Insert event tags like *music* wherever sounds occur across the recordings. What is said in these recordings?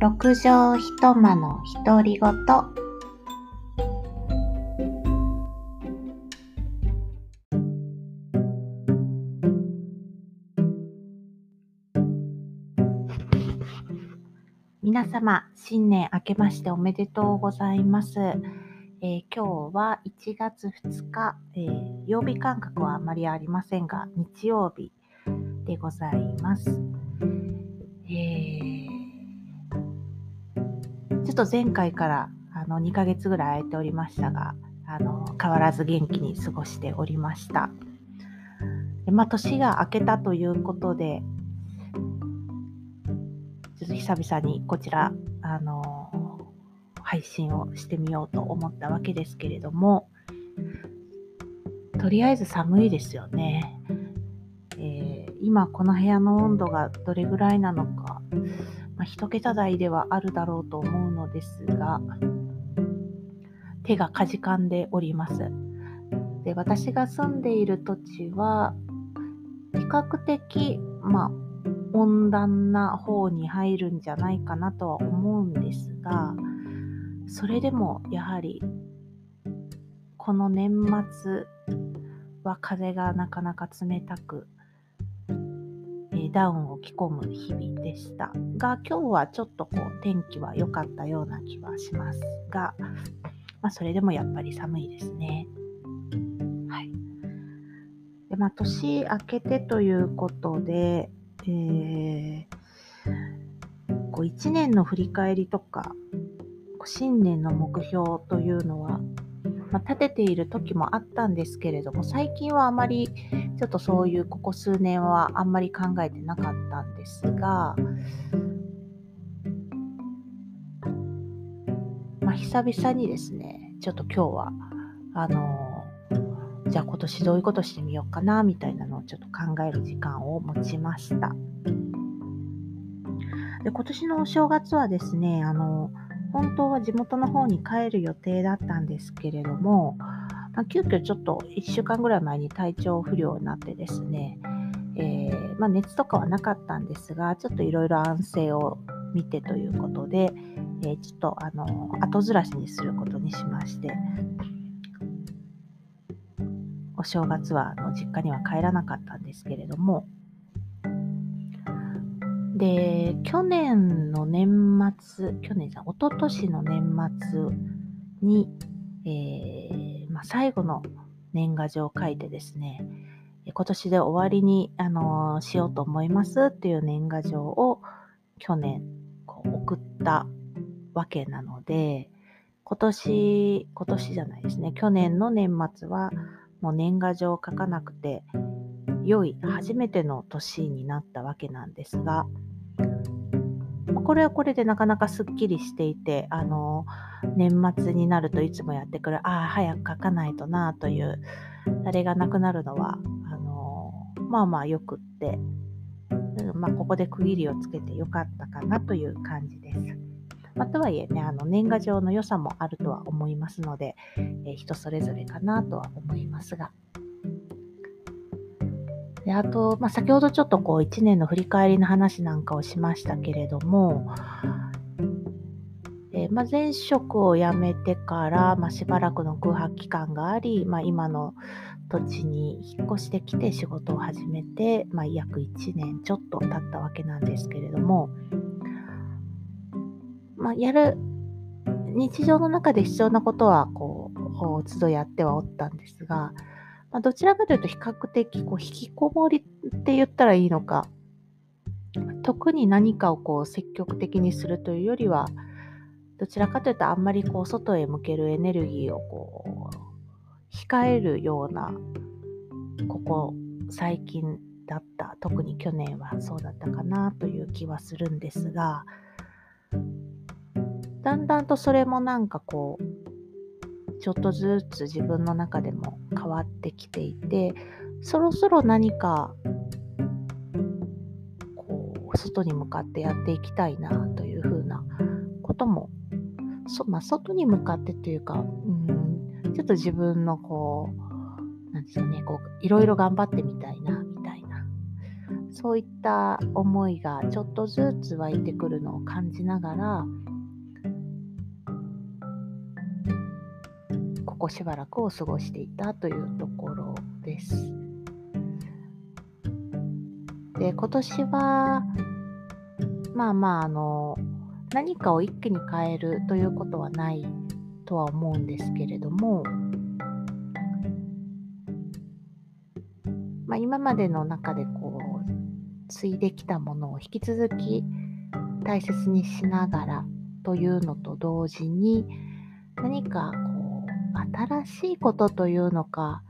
六畳一間の独り言皆様、新年明けましておめでとうございます。えー今日は1月2日、えー曜日感覚はあまりありませんが、日曜日でございます。えーちょっと前回からあの2ヶ月ぐらい空いておりましたが、あの変わらず元気に過ごしておりました。でまあ、年が明けたということで、ちょっと久々にこちら、あの配信をしてみようと思ったわけですけれども、とりあえず寒いですよね。今この部屋の温度がどれぐらいなのか、まあ、一桁台ではあるだろうと思うのですが、手がかじかんでおります。で私が住んでいる土地は、比較的、まあ、温暖な方に入るんじゃないかなとは思うんですが、それでもやはり、この年末は風がなかなか冷たく、ーダウンを着込む日々でしたが、今日はちょっとこう天気は良かったような気はしますが、まあ、それでもやっぱり寒いですね。はい。で、まあ、年明けてということで、えーこう1年の振り返りとか、新年の目標というのは、まあ、立てている時もあったんですけれども、最近はあまりちょっとそういうここ数年はあんまり考えてなかったんですが、まあ、久々にですね、ちょっと今日は、あのじゃあ今年どういうことしてみようかな、みたいなのをちょっと考える時間を持ちました。で今年のお正月はですね、あの、本当は地元の方に帰る予定だったんですけれども、まあ、急遽ちょっと1週間ぐらい前に体調不良になってですね、えーまあ、熱とかはなかったんですが、ちょっといろいろ安静を見てということで、えーちょっとあの後ずらしにすることにしまして、お正月はあの実家には帰らなかったんですけれども、で、去年の年末、去年じゃ、一昨年の年末に、えーまあ、最後の年賀状を書いてですね、今年で終わりに、あのーしようと思いますっていう年賀状を去年こう送ったわけなので、今年、今年じゃないですね、去年の年末はもう年賀状を書かなくて、良い初めての年になったわけなんですが、これはこれでなかなかすっきりしていて、あの、年末になるといつもやってくる、ああ、早く書かないとなという、あれがなくなるのは、あの、まあまあよくって、うんまあここで区切りをつけてよかったかなという感じです。まあ、とはいえね、あの年賀状の良さもあるとは思いますので、えー人それぞれかなとは思いますが。であと、まあ、先ほどちょっとこう1年の振り返りの話なんかをしましたけれども、えまあ、前職を辞めてから、まあ、しばらくの空白期間があり、まあ、今の土地に引っ越してきて仕事を始めて、まあ、約1年ちょっと経ったわけなんですけれども、まあ、やる日常の中で必要なことはこうこう都度やってはおったんですが、まあ、どちらかというと比較的こう引きこもりって言ったらいいのか。特に何かをこう積極的にするというよりはどちらかというとあんまりこう外へ向けるエネルギーをこう控えるようなここ最近だった特に去年はそうだったかなという気はするんですがだんだんとそれもなんかこうちょっとずつ自分の中でも変わってきていてそろそろ何かこう外に向かってやっていきたいなというふうなこともそ、まあ、外に向かってというか、うん、ちょっと自分のこうなんですかねこういろいろ頑張ってみたいなみたいなそういった思いがちょっとずつ湧いてくるのを感じながらここしばらくを過ごしていたというところです。で今年はまあまああの何かを一気に変えるということはないとは思うんですけれども、まあ、今までの中でこう継いできたものを引き続き大切にしながらというのと同時に何かこう新しいことというのか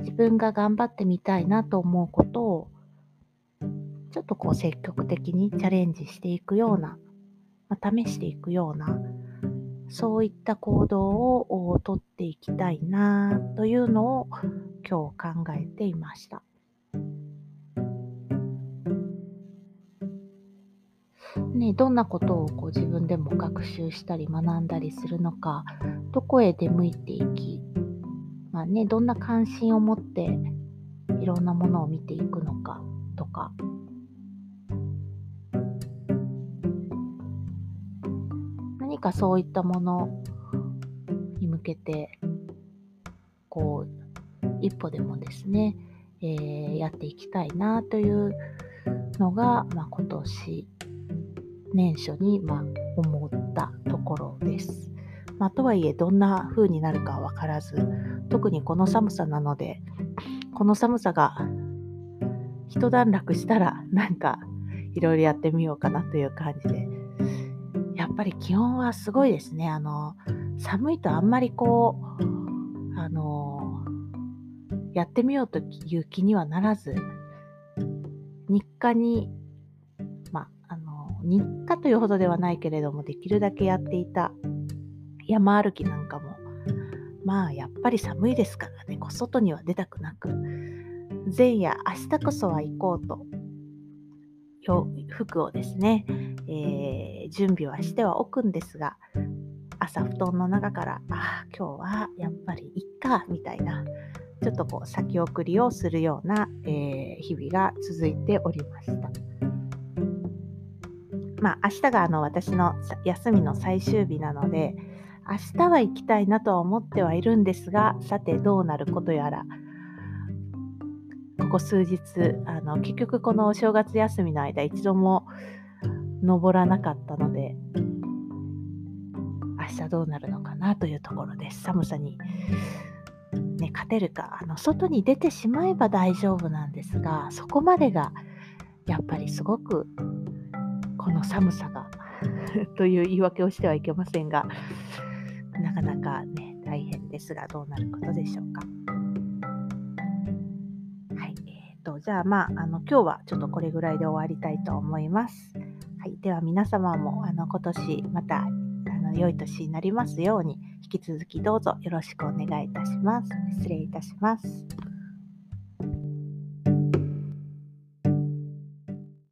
自分が頑張ってみたいなと思うことをちょっとこう積極的にチャレンジしていくような、まあ、試していくような、そういった行動をとっていきたいなというのを今日考えていました。ね、どんなことをこう自分でも学習したり学んだりするのか、どこへ出向いていき、まあね、どんな関心を持っていろんなものを見ていくのかとか、何かそういったものに向けてこう一歩でもですね、えー、やっていきたいなというのが、まあ、今年年初に、まあ、思ったところです。まあ、とはいえどんな風になるかは分からず特にこの寒さなのでこの寒さが一段落したらなんかいろいろやってみようかなという感じでやっぱり気温はすごいですね。あの、寒いとあんまりこう、あの、やってみようという気にはならず、日課に、日課というほどではないけれども、できるだけやっていた。山歩きなんかも、まあ、やっぱり寒いですからね、外には出たくなく、前夜、明日こそは行こうと、服をですね、えー、準備はしてはおくんですが、朝布団の中から、あ、今日はやっぱりいっか、みたいな、ちょっとこう先送りをするような、えー、日々が続いておりました。まあ、明日があの私の休みの最終日なので、明日は行きたいなとは思ってはいるんですが、さてどうなることやら、ここ数日、あの結局このお正月休みの間、一度も登らなかったので、明日どうなるのかなというところです。寒さに、ね、勝てるかあの、外に出てしまえば大丈夫なんですが、そこまでがやっぱりすごくこの寒さが *laughs* という言い訳をしてはいけませんが、なかなかね、大変ですが、どうなることでしょうか。はい、えーと、じゃあまあ、あの今日はちょっとこれぐらいで終わりたいと思います。はい、では皆様もあの今年またあの良い年になりますように引き続きどうぞよろしくお願いいたします。失礼いたします。